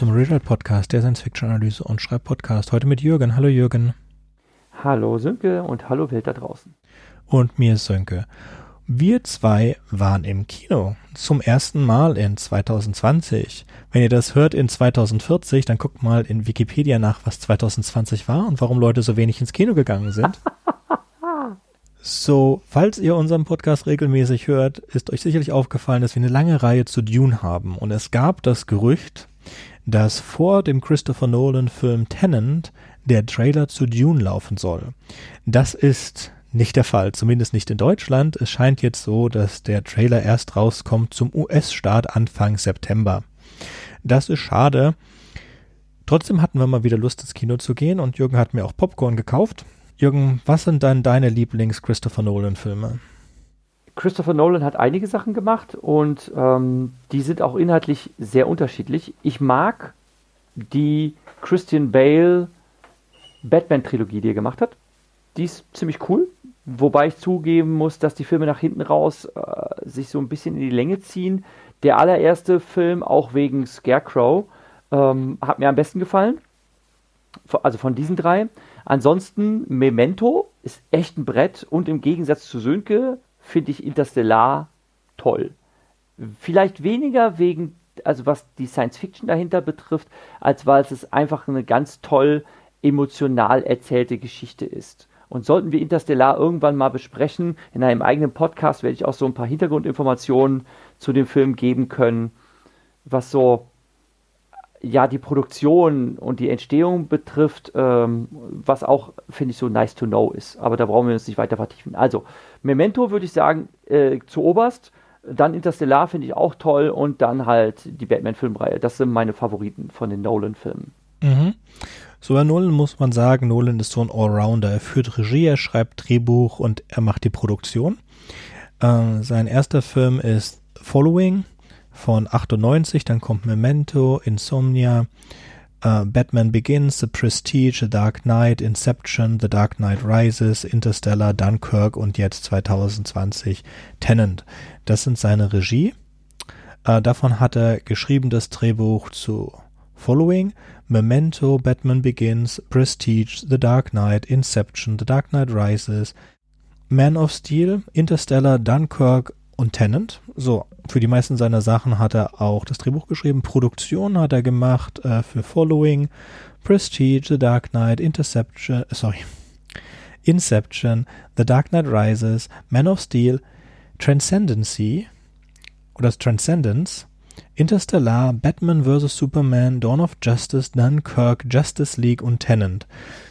zum Rewrite Podcast, der Science-Fiction-Analyse und Schreibpodcast. Heute mit Jürgen. Hallo Jürgen. Hallo Sönke und hallo Welt da draußen. Und mir ist Sönke. Wir zwei waren im Kino. Zum ersten Mal in 2020. Wenn ihr das hört in 2040, dann guckt mal in Wikipedia nach, was 2020 war und warum Leute so wenig ins Kino gegangen sind. So, falls ihr unseren Podcast regelmäßig hört, ist euch sicherlich aufgefallen, dass wir eine lange Reihe zu Dune haben. Und es gab das Gerücht, dass vor dem Christopher Nolan-Film Tennant der Trailer zu Dune laufen soll. Das ist nicht der Fall, zumindest nicht in Deutschland. Es scheint jetzt so, dass der Trailer erst rauskommt zum US-Start Anfang September. Das ist schade. Trotzdem hatten wir mal wieder Lust ins Kino zu gehen und Jürgen hat mir auch Popcorn gekauft. Jürgen, was sind dann deine Lieblings-Christopher Nolan-Filme? Christopher Nolan hat einige Sachen gemacht und ähm, die sind auch inhaltlich sehr unterschiedlich. Ich mag die Christian Bale Batman-Trilogie, die er gemacht hat. Die ist ziemlich cool, wobei ich zugeben muss, dass die Filme nach hinten raus äh, sich so ein bisschen in die Länge ziehen. Der allererste Film, auch wegen Scarecrow, ähm, hat mir am besten gefallen. Also von diesen drei. Ansonsten Memento ist echt ein Brett und im Gegensatz zu Sönke finde ich Interstellar toll. Vielleicht weniger wegen, also was die Science Fiction dahinter betrifft, als weil es einfach eine ganz toll emotional erzählte Geschichte ist. Und sollten wir Interstellar irgendwann mal besprechen, in einem eigenen Podcast werde ich auch so ein paar Hintergrundinformationen zu dem Film geben können, was so ja die Produktion und die Entstehung betrifft, ähm, was auch, finde ich, so nice to know ist. Aber da brauchen wir uns nicht weiter vertiefen. Also, Memento würde ich sagen, äh, zu Oberst. Dann Interstellar finde ich auch toll und dann halt die Batman-Filmreihe. Das sind meine Favoriten von den Nolan-Filmen. Mhm. So bei Nolan muss man sagen, Nolan ist so ein Allrounder. Er führt Regie, er schreibt Drehbuch und er macht die Produktion. Äh, sein erster Film ist Following von 98, dann kommt Memento, Insomnia, uh, Batman Begins, The Prestige, The Dark Knight, Inception, The Dark Knight Rises, Interstellar, Dunkirk und jetzt 2020 Tenant. Das sind seine Regie. Uh, davon hat er geschrieben das Drehbuch zu Following, Memento, Batman Begins, Prestige, The Dark Knight, Inception, The Dark Knight Rises, Man of Steel, Interstellar, Dunkirk und Tenant. So, für die meisten seiner Sachen hat er auch das Drehbuch geschrieben. Produktion hat er gemacht äh, für Following, Prestige, The Dark Knight, Interception, äh, sorry, Inception, The Dark Knight Rises, Man of Steel, Transcendency oder Transcendence, Interstellar, Batman vs. Superman, Dawn of Justice, Dunkirk, Justice League und Tenant.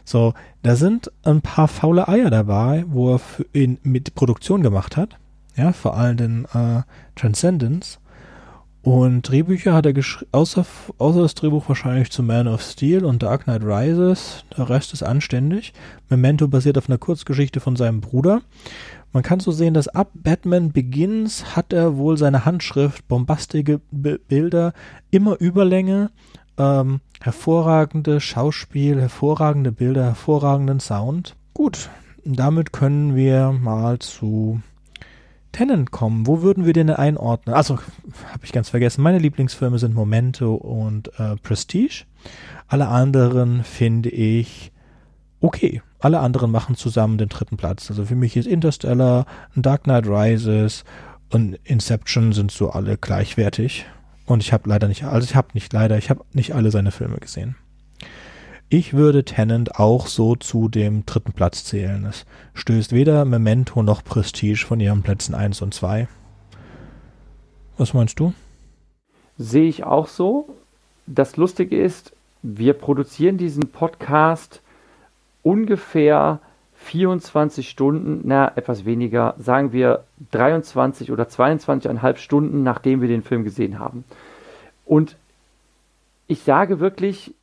So, da sind ein paar faule Eier dabei, wo er in, mit Produktion gemacht hat ja, vor allem den äh, Transcendence. Und Drehbücher hat er geschrieben, außer, außer das Drehbuch wahrscheinlich zu Man of Steel und Dark Knight Rises. Der Rest ist anständig. Memento basiert auf einer Kurzgeschichte von seinem Bruder. Man kann so sehen, dass ab Batman Begins hat er wohl seine Handschrift, bombastische Bilder, immer Überlänge, ähm, hervorragende Schauspiel, hervorragende Bilder, hervorragenden Sound. Gut, damit können wir mal zu Tenant kommen, wo würden wir den einordnen? Also, habe ich ganz vergessen. Meine Lieblingsfilme sind Momento und äh, Prestige. Alle anderen finde ich okay. Alle anderen machen zusammen den dritten Platz. Also für mich ist Interstellar, Dark Knight Rises und Inception sind so alle gleichwertig. Und ich habe leider nicht, also ich habe nicht leider, ich habe nicht alle seine Filme gesehen. Ich würde Tennant auch so zu dem dritten Platz zählen. Es stößt weder Memento noch Prestige von ihren Plätzen 1 und 2. Was meinst du? Sehe ich auch so. Das Lustige ist, wir produzieren diesen Podcast ungefähr 24 Stunden, na, etwas weniger, sagen wir 23 oder 22,5 Stunden, nachdem wir den Film gesehen haben. Und ich sage wirklich,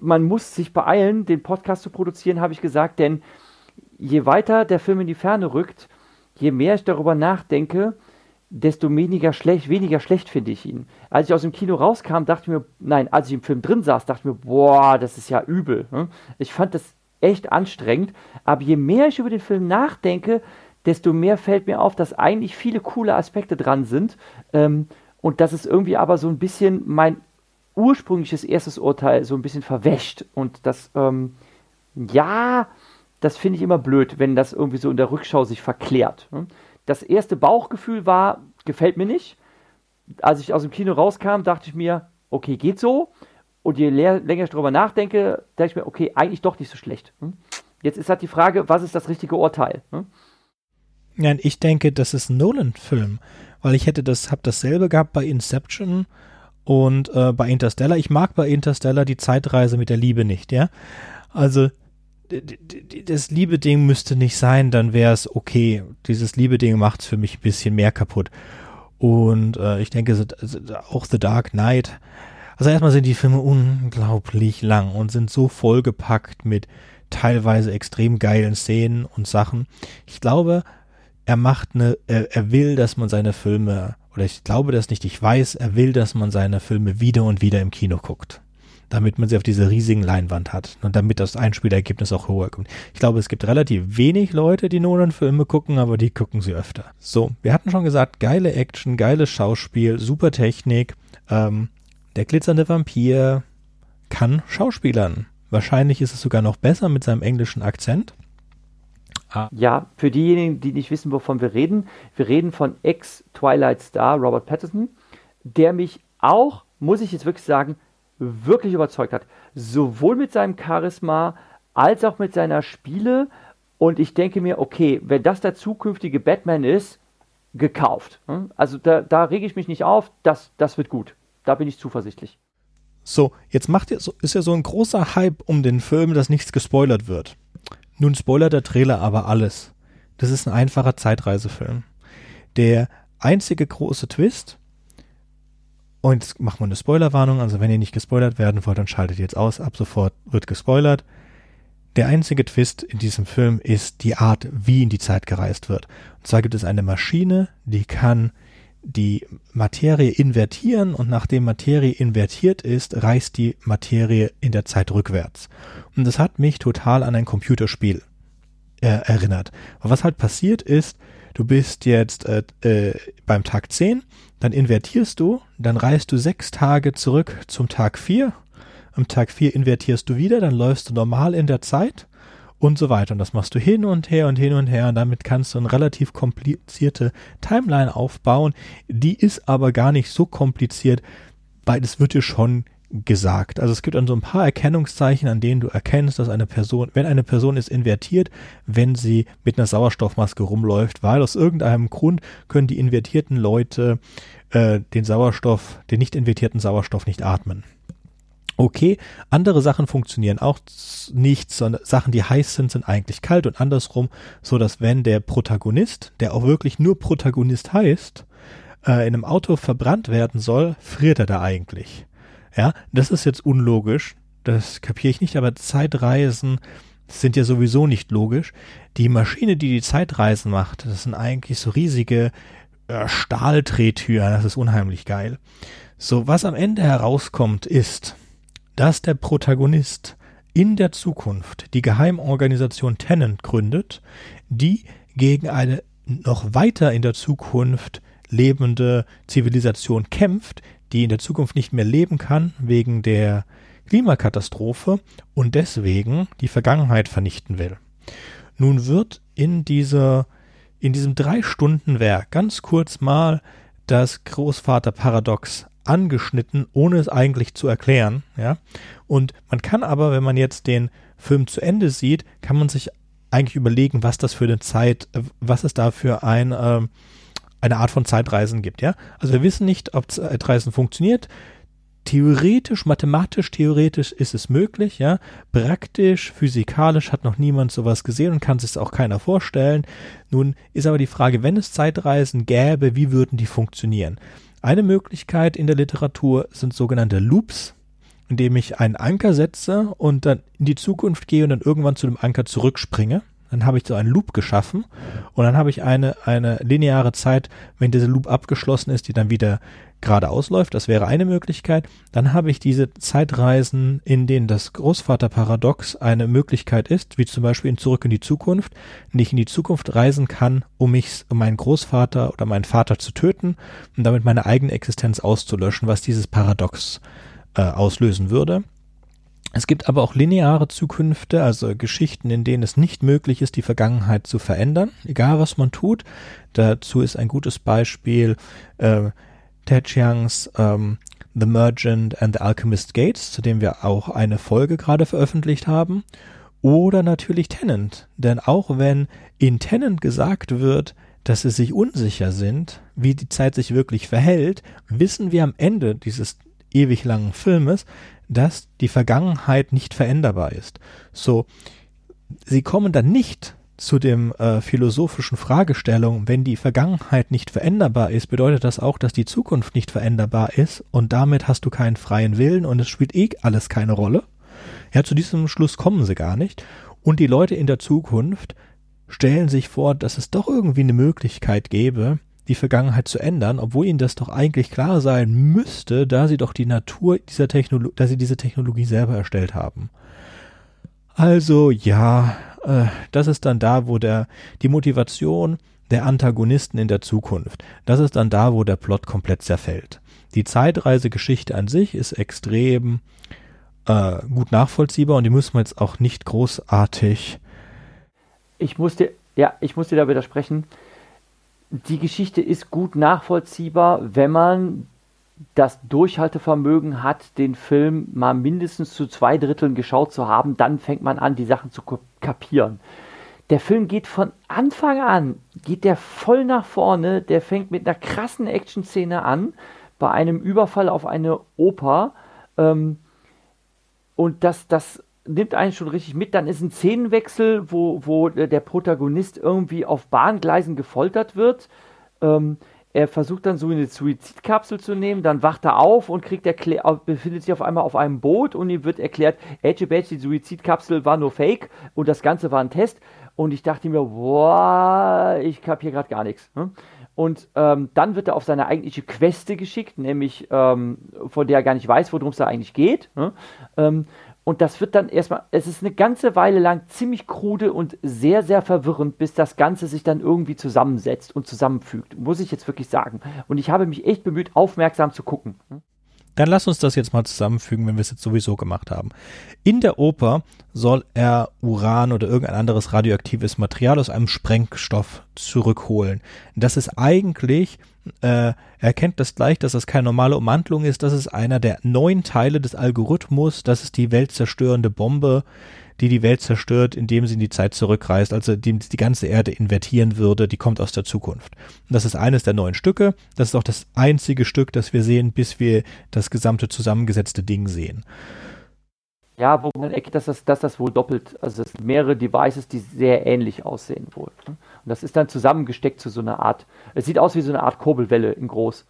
man muss sich beeilen, den Podcast zu produzieren, habe ich gesagt, denn je weiter der Film in die Ferne rückt, je mehr ich darüber nachdenke, desto weniger schlecht, weniger schlecht finde ich ihn. Als ich aus dem Kino rauskam, dachte ich mir, nein, als ich im Film drin saß, dachte ich mir, boah, das ist ja übel. Ne? Ich fand das echt anstrengend, aber je mehr ich über den Film nachdenke, desto mehr fällt mir auf, dass eigentlich viele coole Aspekte dran sind ähm, und dass es irgendwie aber so ein bisschen mein ursprüngliches erstes Urteil so ein bisschen verwäscht. Und das, ähm, ja, das finde ich immer blöd, wenn das irgendwie so in der Rückschau sich verklärt. Ne? Das erste Bauchgefühl war, gefällt mir nicht. Als ich aus dem Kino rauskam, dachte ich mir, okay, geht so. Und je länger ich darüber nachdenke, denke ich mir, okay, eigentlich doch nicht so schlecht. Hm? Jetzt ist halt die Frage, was ist das richtige Urteil? Ja, ich denke, das ist ein Nolan-Film, weil ich hätte das, habe dasselbe gehabt bei Inception und äh, bei Interstellar. Ich mag bei Interstellar die Zeitreise mit der Liebe nicht, ja. Also das Liebe-Ding müsste nicht sein, dann wäre es okay. Dieses Liebe-Ding macht es für mich ein bisschen mehr kaputt. Und äh, ich denke, auch The Dark Knight. Also erstmal sind die Filme unglaublich lang und sind so vollgepackt mit teilweise extrem geilen Szenen und Sachen. Ich glaube, er macht eine, er, er will, dass man seine Filme, oder ich glaube das nicht, ich weiß, er will, dass man seine Filme wieder und wieder im Kino guckt damit man sie auf dieser riesigen Leinwand hat und damit das Einspielergebnis auch höher kommt. Ich glaube, es gibt relativ wenig Leute, die Nolan-Filme gucken, aber die gucken sie öfter. So, wir hatten schon gesagt, geile Action, geiles Schauspiel, super Technik. Ähm, der glitzernde Vampir kann Schauspielern. Wahrscheinlich ist es sogar noch besser mit seinem englischen Akzent. Ah. Ja, für diejenigen, die nicht wissen, wovon wir reden, wir reden von Ex-Twilight Star Robert Patterson, der mich auch, muss ich jetzt wirklich sagen, wirklich überzeugt hat. Sowohl mit seinem Charisma als auch mit seiner Spiele. Und ich denke mir, okay, wenn das der zukünftige Batman ist, gekauft. Hm? Also da, da rege ich mich nicht auf, das, das wird gut. Da bin ich zuversichtlich. So, jetzt macht ihr, ist ja so ein großer Hype um den Film, dass nichts gespoilert wird. Nun spoilert der Trailer aber alles. Das ist ein einfacher Zeitreisefilm. Der einzige große Twist und jetzt machen wir eine Spoilerwarnung. Also wenn ihr nicht gespoilert werden wollt, dann schaltet ihr jetzt aus. Ab sofort wird gespoilert. Der einzige Twist in diesem Film ist die Art, wie in die Zeit gereist wird. Und zwar gibt es eine Maschine, die kann die Materie invertieren und nachdem Materie invertiert ist, reist die Materie in der Zeit rückwärts. Und das hat mich total an ein Computerspiel äh, erinnert. Aber was halt passiert ist, du bist jetzt äh, äh, beim Tag 10 dann invertierst du, dann reist du sechs Tage zurück zum Tag vier. Am Tag vier invertierst du wieder, dann läufst du normal in der Zeit und so weiter. Und das machst du hin und her und hin und her. Und damit kannst du eine relativ komplizierte Timeline aufbauen. Die ist aber gar nicht so kompliziert, weil es wird dir schon gesagt. Also es gibt dann so ein paar Erkennungszeichen, an denen du erkennst, dass eine Person, wenn eine Person ist invertiert, wenn sie mit einer Sauerstoffmaske rumläuft, weil aus irgendeinem Grund können die invertierten Leute äh, den Sauerstoff, den nicht invertierten Sauerstoff nicht atmen. Okay, andere Sachen funktionieren auch nicht, sondern Sachen, die heiß sind, sind eigentlich kalt und andersrum, so dass wenn der Protagonist, der auch wirklich nur Protagonist heißt, äh, in einem Auto verbrannt werden soll, friert er da eigentlich. Ja, das ist jetzt unlogisch. Das kapiere ich nicht, aber Zeitreisen sind ja sowieso nicht logisch. Die Maschine, die die Zeitreisen macht, das sind eigentlich so riesige äh, Stahldrehtüren. Das ist unheimlich geil. So, was am Ende herauskommt, ist, dass der Protagonist in der Zukunft die Geheimorganisation Tennant gründet, die gegen eine noch weiter in der Zukunft lebende Zivilisation kämpft, die in der Zukunft nicht mehr leben kann wegen der Klimakatastrophe und deswegen die Vergangenheit vernichten will. Nun wird in dieser, in diesem drei Stunden Werk ganz kurz mal das Großvaterparadox angeschnitten, ohne es eigentlich zu erklären, ja. Und man kann aber, wenn man jetzt den Film zu Ende sieht, kann man sich eigentlich überlegen, was das für eine Zeit, was ist da für ein, äh, eine Art von Zeitreisen gibt, ja. Also wir wissen nicht, ob Zeitreisen funktioniert. Theoretisch, mathematisch, theoretisch ist es möglich, ja. Praktisch, physikalisch hat noch niemand sowas gesehen und kann sich auch keiner vorstellen. Nun ist aber die Frage, wenn es Zeitreisen gäbe, wie würden die funktionieren? Eine Möglichkeit in der Literatur sind sogenannte Loops, indem ich einen Anker setze und dann in die Zukunft gehe und dann irgendwann zu dem Anker zurückspringe. Dann habe ich so einen Loop geschaffen und dann habe ich eine, eine lineare Zeit, wenn dieser Loop abgeschlossen ist, die dann wieder geradeaus läuft. Das wäre eine Möglichkeit. Dann habe ich diese Zeitreisen, in denen das Großvaterparadox eine Möglichkeit ist, wie zum Beispiel in Zurück in die Zukunft, wenn ich in die Zukunft reisen kann, um mich, um meinen Großvater oder meinen Vater zu töten und damit meine eigene Existenz auszulöschen, was dieses Paradox äh, auslösen würde. Es gibt aber auch lineare Zukünfte, also Geschichten, in denen es nicht möglich ist, die Vergangenheit zu verändern, egal was man tut. Dazu ist ein gutes Beispiel äh, Ted Chiangs ähm, The Merchant and the Alchemist Gates, zu dem wir auch eine Folge gerade veröffentlicht haben. Oder natürlich Tennant, denn auch wenn in Tennant gesagt wird, dass sie sich unsicher sind, wie die Zeit sich wirklich verhält, wissen wir am Ende dieses ewig langen Filmes, dass die Vergangenheit nicht veränderbar ist. So, sie kommen dann nicht zu dem äh, philosophischen Fragestellung, wenn die Vergangenheit nicht veränderbar ist, bedeutet das auch, dass die Zukunft nicht veränderbar ist und damit hast du keinen freien Willen und es spielt eh alles keine Rolle. Ja, zu diesem Schluss kommen sie gar nicht. Und die Leute in der Zukunft stellen sich vor, dass es doch irgendwie eine Möglichkeit gäbe, die Vergangenheit zu ändern, obwohl ihnen das doch eigentlich klar sein müsste, da sie doch die Natur dieser Technologie, da sie diese Technologie selber erstellt haben. Also ja, äh, das ist dann da, wo der die Motivation der Antagonisten in der Zukunft, das ist dann da, wo der Plot komplett zerfällt. Die Zeitreisegeschichte an sich ist extrem äh, gut nachvollziehbar und die müssen wir jetzt auch nicht großartig. Ich musste, ja, ich musste da widersprechen die Geschichte ist gut nachvollziehbar, wenn man das Durchhaltevermögen hat, den Film mal mindestens zu zwei Dritteln geschaut zu haben, dann fängt man an, die Sachen zu kapieren. Der Film geht von Anfang an, geht der voll nach vorne, der fängt mit einer krassen Action-Szene an, bei einem Überfall auf eine Oper. Ähm, und das, das nimmt einen schon richtig mit. Dann ist ein Szenenwechsel, wo, wo der Protagonist irgendwie auf Bahngleisen gefoltert wird. Ähm, er versucht dann so eine Suizidkapsel zu nehmen, dann wacht er auf und kriegt erklär befindet sich auf einmal auf einem Boot und ihm wird erklärt, Edge Badge, die Suizidkapsel war nur Fake und das Ganze war ein Test. Und ich dachte mir, boah, ich kapiere gerade gar nichts. Ne? Und ähm, dann wird er auf seine eigentliche Queste geschickt, nämlich ähm, von der er gar nicht weiß, worum es da eigentlich geht. Ne? Ähm, und das wird dann erstmal, es ist eine ganze Weile lang ziemlich krude und sehr, sehr verwirrend, bis das Ganze sich dann irgendwie zusammensetzt und zusammenfügt, muss ich jetzt wirklich sagen. Und ich habe mich echt bemüht, aufmerksam zu gucken. Dann lass uns das jetzt mal zusammenfügen, wenn wir es jetzt sowieso gemacht haben. In der Oper soll er Uran oder irgendein anderes radioaktives Material aus einem Sprengstoff zurückholen. Das ist eigentlich, äh, er erkennt das gleich, dass das keine normale Ummantelung ist. Das ist einer der neun Teile des Algorithmus. Das ist die weltzerstörende Bombe, die die Welt zerstört, indem sie in die Zeit zurückreist, also die, die ganze Erde invertieren würde, die kommt aus der Zukunft. Und das ist eines der neuen Stücke. Das ist auch das einzige Stück, das wir sehen, bis wir das gesamte zusammengesetzte Ding sehen. Ja, wo man erkennt, dass das, dass das wohl doppelt, also es sind mehrere Devices, die sehr ähnlich aussehen wohl. Und das ist dann zusammengesteckt zu so einer Art, es sieht aus wie so eine Art Kurbelwelle in groß.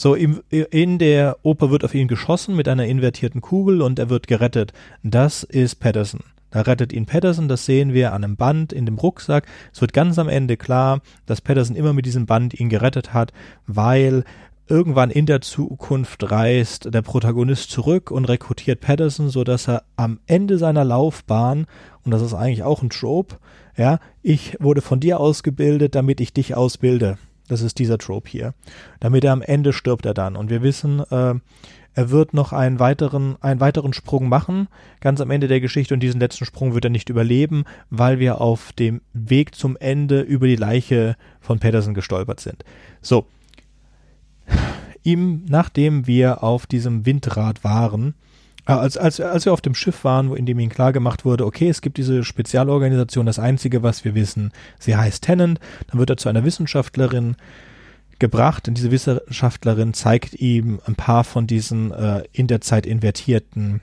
So, im, in der Oper wird auf ihn geschossen mit einer invertierten Kugel und er wird gerettet. Das ist Patterson. Da rettet ihn Patterson, das sehen wir an einem Band in dem Rucksack. Es wird ganz am Ende klar, dass Patterson immer mit diesem Band ihn gerettet hat, weil irgendwann in der Zukunft reist der Protagonist zurück und rekrutiert Patterson, so dass er am Ende seiner Laufbahn, und das ist eigentlich auch ein Trope, ja, ich wurde von dir ausgebildet, damit ich dich ausbilde. Das ist dieser Trope hier. Damit er am Ende stirbt er dann. Und wir wissen, äh, er wird noch einen weiteren, einen weiteren Sprung machen, ganz am Ende der Geschichte, und diesen letzten Sprung wird er nicht überleben, weil wir auf dem Weg zum Ende über die Leiche von Patterson gestolpert sind. So. Ihm, nachdem wir auf diesem Windrad waren, als, als, als wir auf dem Schiff waren, wo in dem ihnen klar gemacht wurde, okay, es gibt diese Spezialorganisation, das Einzige, was wir wissen, sie heißt Tennant, dann wird er zu einer Wissenschaftlerin gebracht und diese Wissenschaftlerin zeigt ihm ein paar von diesen äh, in der Zeit invertierten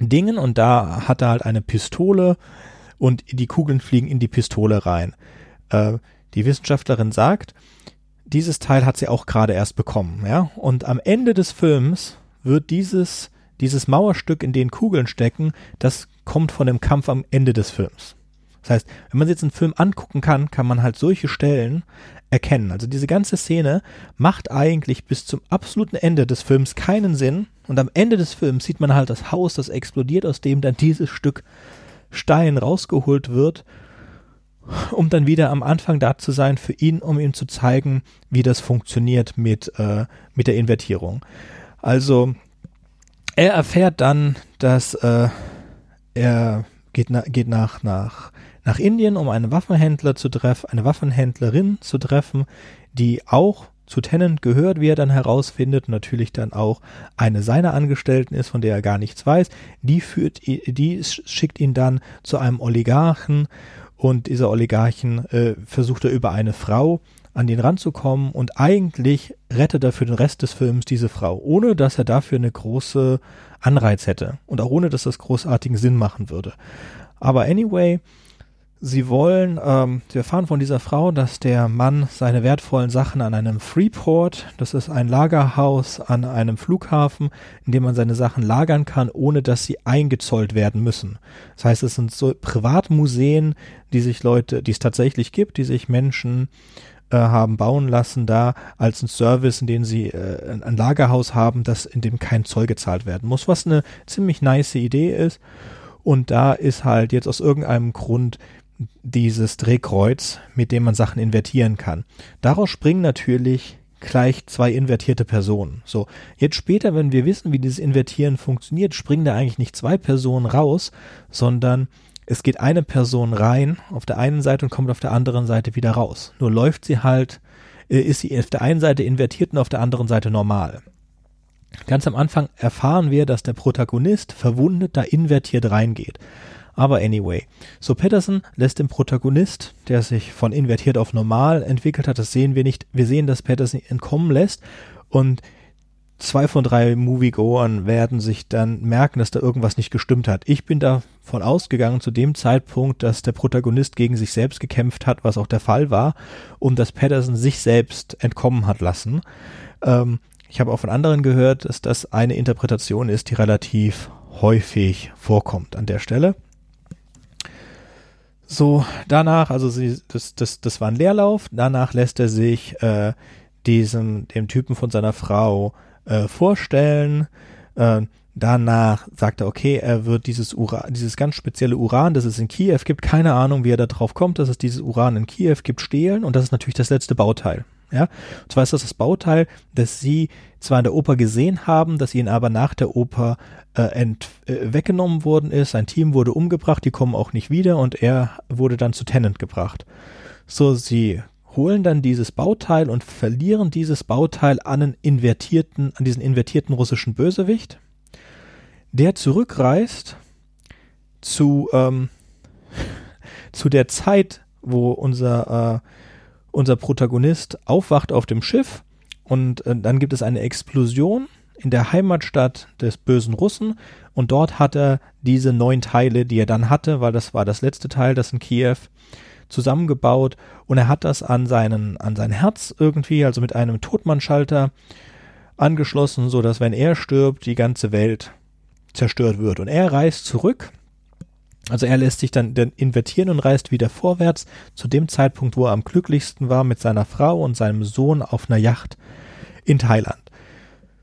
Dingen und da hat er halt eine Pistole und die Kugeln fliegen in die Pistole rein. Äh, die Wissenschaftlerin sagt, dieses Teil hat sie auch gerade erst bekommen, ja, und am Ende des Films wird dieses dieses Mauerstück, in den Kugeln stecken, das kommt von dem Kampf am Ende des Films. Das heißt, wenn man jetzt einen Film angucken kann, kann man halt solche Stellen erkennen. Also diese ganze Szene macht eigentlich bis zum absoluten Ende des Films keinen Sinn. Und am Ende des Films sieht man halt das Haus, das explodiert, aus dem dann dieses Stück Stein rausgeholt wird, um dann wieder am Anfang da zu sein für ihn, um ihm zu zeigen, wie das funktioniert mit, äh, mit der Invertierung. Also er erfährt dann, dass äh, er geht, na, geht nach, nach, nach Indien, um einen Waffenhändler zu treffen, eine Waffenhändlerin zu treffen, die auch zu Tennant gehört, wie er dann herausfindet, natürlich dann auch eine seiner Angestellten ist, von der er gar nichts weiß. Die führt, die schickt ihn dann zu einem Oligarchen und dieser Oligarchen äh, versucht er über eine Frau an den ranzukommen und eigentlich rettet er für den Rest des Films diese Frau, ohne dass er dafür eine große Anreiz hätte und auch ohne, dass das großartigen Sinn machen würde. Aber anyway, Sie wollen, ähm, sie erfahren von dieser Frau, dass der Mann seine wertvollen Sachen an einem Freeport, das ist ein Lagerhaus an einem Flughafen, in dem man seine Sachen lagern kann, ohne dass sie eingezollt werden müssen. Das heißt, es sind so Privatmuseen, die sich Leute, die es tatsächlich gibt, die sich Menschen äh, haben bauen lassen, da als ein Service, in dem sie äh, ein Lagerhaus haben, das in dem kein Zoll gezahlt werden muss, was eine ziemlich nice Idee ist. Und da ist halt jetzt aus irgendeinem Grund dieses Drehkreuz, mit dem man Sachen invertieren kann. Daraus springen natürlich gleich zwei invertierte Personen. So, jetzt später, wenn wir wissen, wie dieses Invertieren funktioniert, springen da eigentlich nicht zwei Personen raus, sondern es geht eine Person rein auf der einen Seite und kommt auf der anderen Seite wieder raus. Nur läuft sie halt, äh, ist sie auf der einen Seite invertiert und auf der anderen Seite normal. Ganz am Anfang erfahren wir, dass der Protagonist verwundet da invertiert reingeht. Aber anyway, so Patterson lässt den Protagonist, der sich von invertiert auf normal entwickelt hat, das sehen wir nicht. Wir sehen, dass Patterson entkommen lässt und zwei von drei Moviegoern werden sich dann merken, dass da irgendwas nicht gestimmt hat. Ich bin davon ausgegangen zu dem Zeitpunkt, dass der Protagonist gegen sich selbst gekämpft hat, was auch der Fall war, und dass Patterson sich selbst entkommen hat lassen. Ähm, ich habe auch von anderen gehört, dass das eine Interpretation ist, die relativ häufig vorkommt an der Stelle. So, danach, also sie, das, das, das war ein Leerlauf, danach lässt er sich äh, diesem, dem Typen von seiner Frau äh, vorstellen. Äh, danach sagt er, okay, er wird dieses Uran, dieses ganz spezielle Uran, das es in Kiew gibt, keine Ahnung, wie er da drauf kommt, dass es dieses Uran in Kiew gibt, stehlen und das ist natürlich das letzte Bauteil. Ja, und zwar ist das das Bauteil, das sie zwar in der Oper gesehen haben, das ihnen aber nach der Oper äh, ent, äh, weggenommen worden ist. Sein Team wurde umgebracht, die kommen auch nicht wieder und er wurde dann zu Tennant gebracht. So, sie holen dann dieses Bauteil und verlieren dieses Bauteil an einen invertierten, an diesen invertierten russischen Bösewicht, der zurückreist zu, ähm, zu der Zeit, wo unser äh, unser Protagonist aufwacht auf dem Schiff und äh, dann gibt es eine Explosion in der Heimatstadt des bösen Russen und dort hat er diese neun Teile, die er dann hatte, weil das war das letzte Teil, das in Kiew zusammengebaut und er hat das an seinen an sein Herz irgendwie, also mit einem Totmannschalter angeschlossen, so dass wenn er stirbt, die ganze Welt zerstört wird und er reist zurück also er lässt sich dann, dann invertieren und reist wieder vorwärts zu dem Zeitpunkt, wo er am glücklichsten war mit seiner Frau und seinem Sohn auf einer Yacht in Thailand.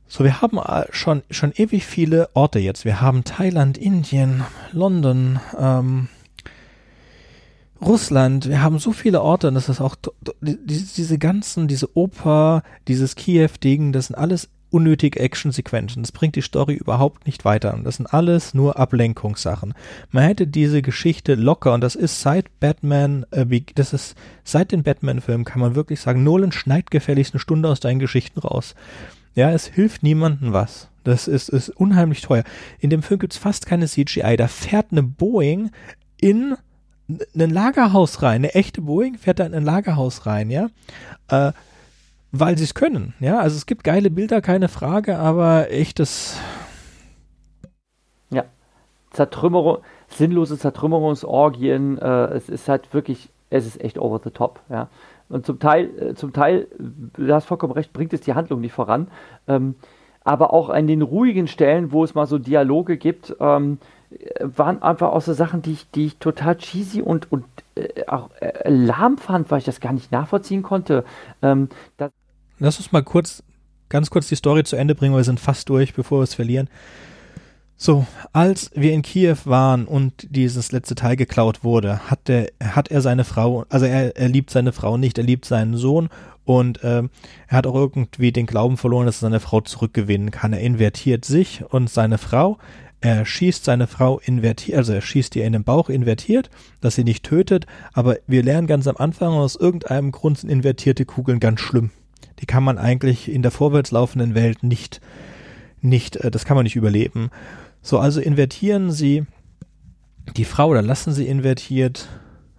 So, wir haben äh, schon, schon ewig viele Orte jetzt. Wir haben Thailand, Indien, London, ähm, Russland, wir haben so viele Orte und das ist auch diese ganzen, diese Oper, dieses Kiew-Ding, das sind alles unnötige Actionsequenzen. Das bringt die Story überhaupt nicht weiter. Das sind alles nur Ablenkungssachen. Man hätte diese Geschichte locker, und das ist seit Batman, äh, das ist seit den Batman-Filmen, kann man wirklich sagen, Nolan schneidet gefälligst eine Stunde aus deinen Geschichten raus. Ja, es hilft niemandem was. Das ist, ist unheimlich teuer. In dem Film gibt's fast keine CGI. Da fährt eine Boeing in ein Lagerhaus rein. Eine echte Boeing fährt da in ein Lagerhaus rein, ja. Äh, weil sie es können. Ja, also es gibt geile Bilder, keine Frage, aber echtes. Ja, Zertrümmerung, sinnlose Zertrümmerungsorgien. Äh, es ist halt wirklich, es ist echt over the top. Ja, und zum Teil, äh, zum Teil, du hast vollkommen recht, bringt es die Handlung nicht voran. Ähm, aber auch an den ruhigen Stellen, wo es mal so Dialoge gibt, ähm, waren einfach auch so Sachen, die ich, die ich total cheesy und, und äh, auch äh, lahm fand, weil ich das gar nicht nachvollziehen konnte. Ähm, Lass uns mal kurz, ganz kurz die Story zu Ende bringen, weil wir sind fast durch, bevor wir es verlieren. So, als wir in Kiew waren und dieses letzte Teil geklaut wurde, hat, der, hat er seine Frau, also er, er liebt seine Frau nicht, er liebt seinen Sohn und äh, er hat auch irgendwie den Glauben verloren, dass er seine Frau zurückgewinnen kann. Er invertiert sich und seine Frau. Er schießt seine Frau invertiert, also er schießt ihr in den Bauch invertiert, dass sie nicht tötet. Aber wir lernen ganz am Anfang, aus irgendeinem Grund sind invertierte Kugeln ganz schlimm. Die kann man eigentlich in der vorwärts laufenden Welt nicht, nicht, äh, das kann man nicht überleben. So, also invertieren sie die Frau oder lassen sie invertiert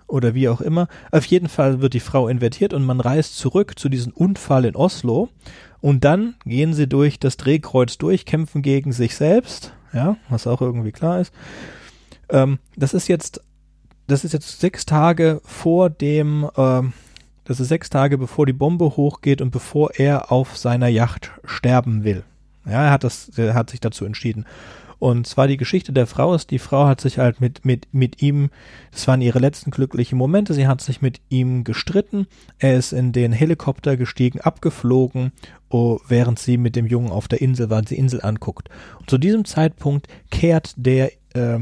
oder wie auch immer. Auf jeden Fall wird die Frau invertiert und man reist zurück zu diesem Unfall in Oslo und dann gehen sie durch das Drehkreuz durch, kämpfen gegen sich selbst, ja, was auch irgendwie klar ist. Ähm, das ist jetzt, das ist jetzt sechs Tage vor dem, ähm, das ist sechs Tage bevor die Bombe hochgeht und bevor er auf seiner Yacht sterben will. Ja, er hat das, er hat sich dazu entschieden. Und zwar die Geschichte der Frau ist, die Frau hat sich halt mit, mit, mit ihm, das waren ihre letzten glücklichen Momente, sie hat sich mit ihm gestritten, er ist in den Helikopter gestiegen, abgeflogen, oh, während sie mit dem Jungen auf der Insel war, die Insel anguckt. Und zu diesem Zeitpunkt kehrt der äh,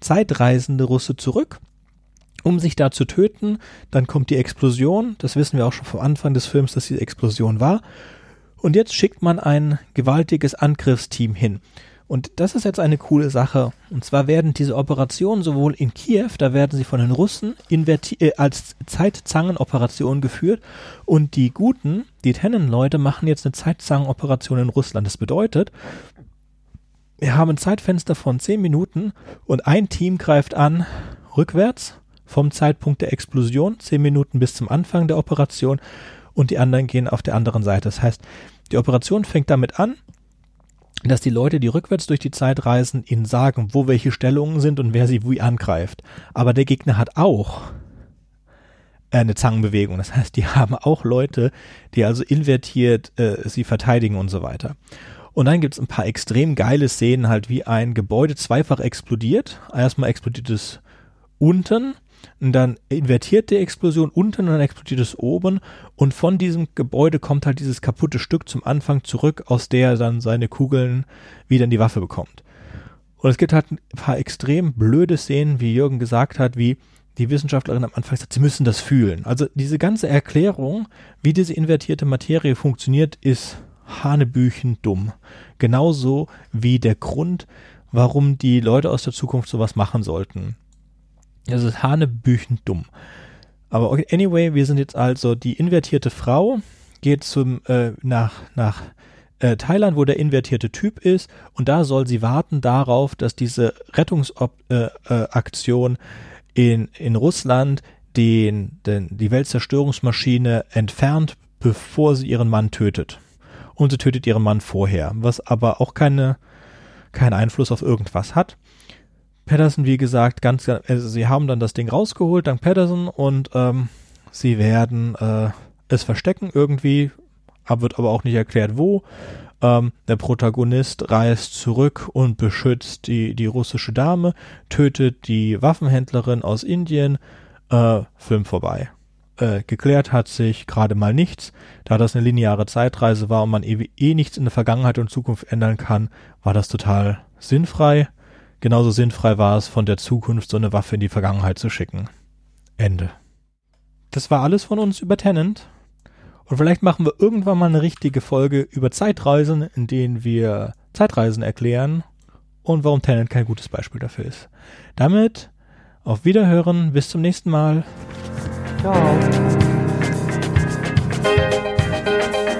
zeitreisende Russe zurück um sich da zu töten. Dann kommt die Explosion. Das wissen wir auch schon vom Anfang des Films, dass die Explosion war. Und jetzt schickt man ein gewaltiges Angriffsteam hin. Und das ist jetzt eine coole Sache. Und zwar werden diese Operationen sowohl in Kiew, da werden sie von den Russen äh, als Zeitzangenoperation geführt. Und die guten, die Tennen-Leute machen jetzt eine Zeitzangenoperation in Russland. Das bedeutet, wir haben ein Zeitfenster von 10 Minuten und ein Team greift an, rückwärts, vom Zeitpunkt der Explosion, 10 Minuten bis zum Anfang der Operation und die anderen gehen auf der anderen Seite. Das heißt, die Operation fängt damit an, dass die Leute, die rückwärts durch die Zeit reisen, ihnen sagen, wo welche Stellungen sind und wer sie wie angreift. Aber der Gegner hat auch eine Zangenbewegung. Das heißt, die haben auch Leute, die also invertiert äh, sie verteidigen und so weiter. Und dann gibt es ein paar extrem geile Szenen, halt wie ein Gebäude zweifach explodiert. Erstmal explodiert es unten und dann invertiert die Explosion unten und dann explodiert es oben und von diesem Gebäude kommt halt dieses kaputte Stück zum Anfang zurück, aus der er dann seine Kugeln wieder in die Waffe bekommt. Und es gibt halt ein paar extrem blöde Szenen, wie Jürgen gesagt hat, wie die Wissenschaftlerin am Anfang sagt, sie müssen das fühlen. Also diese ganze Erklärung, wie diese invertierte Materie funktioniert, ist hanebüchen dumm. Genauso wie der Grund, warum die Leute aus der Zukunft sowas machen sollten. Es ist hanebüchen dumm. Aber okay, anyway, wir sind jetzt also die invertierte Frau, geht zum äh, nach nach äh, Thailand, wo der invertierte Typ ist, und da soll sie warten darauf, dass diese Rettungsaktion äh, äh, in in Russland den, den die Weltzerstörungsmaschine entfernt, bevor sie ihren Mann tötet. Und sie tötet ihren Mann vorher, was aber auch keine keinen Einfluss auf irgendwas hat. Patterson, wie gesagt, ganz, also sie haben dann das Ding rausgeholt, dank Patterson, und ähm, sie werden äh, es verstecken irgendwie, wird aber auch nicht erklärt, wo. Ähm, der Protagonist reist zurück und beschützt die, die russische Dame, tötet die Waffenhändlerin aus Indien, äh, Film vorbei. Äh, geklärt hat sich gerade mal nichts. Da das eine lineare Zeitreise war und man eh, eh nichts in der Vergangenheit und Zukunft ändern kann, war das total sinnfrei. Genauso sinnfrei war es, von der Zukunft so eine Waffe in die Vergangenheit zu schicken. Ende. Das war alles von uns über Tennant. Und vielleicht machen wir irgendwann mal eine richtige Folge über Zeitreisen, in denen wir Zeitreisen erklären und warum Tennant kein gutes Beispiel dafür ist. Damit auf Wiederhören, bis zum nächsten Mal. Ciao.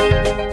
Thank you.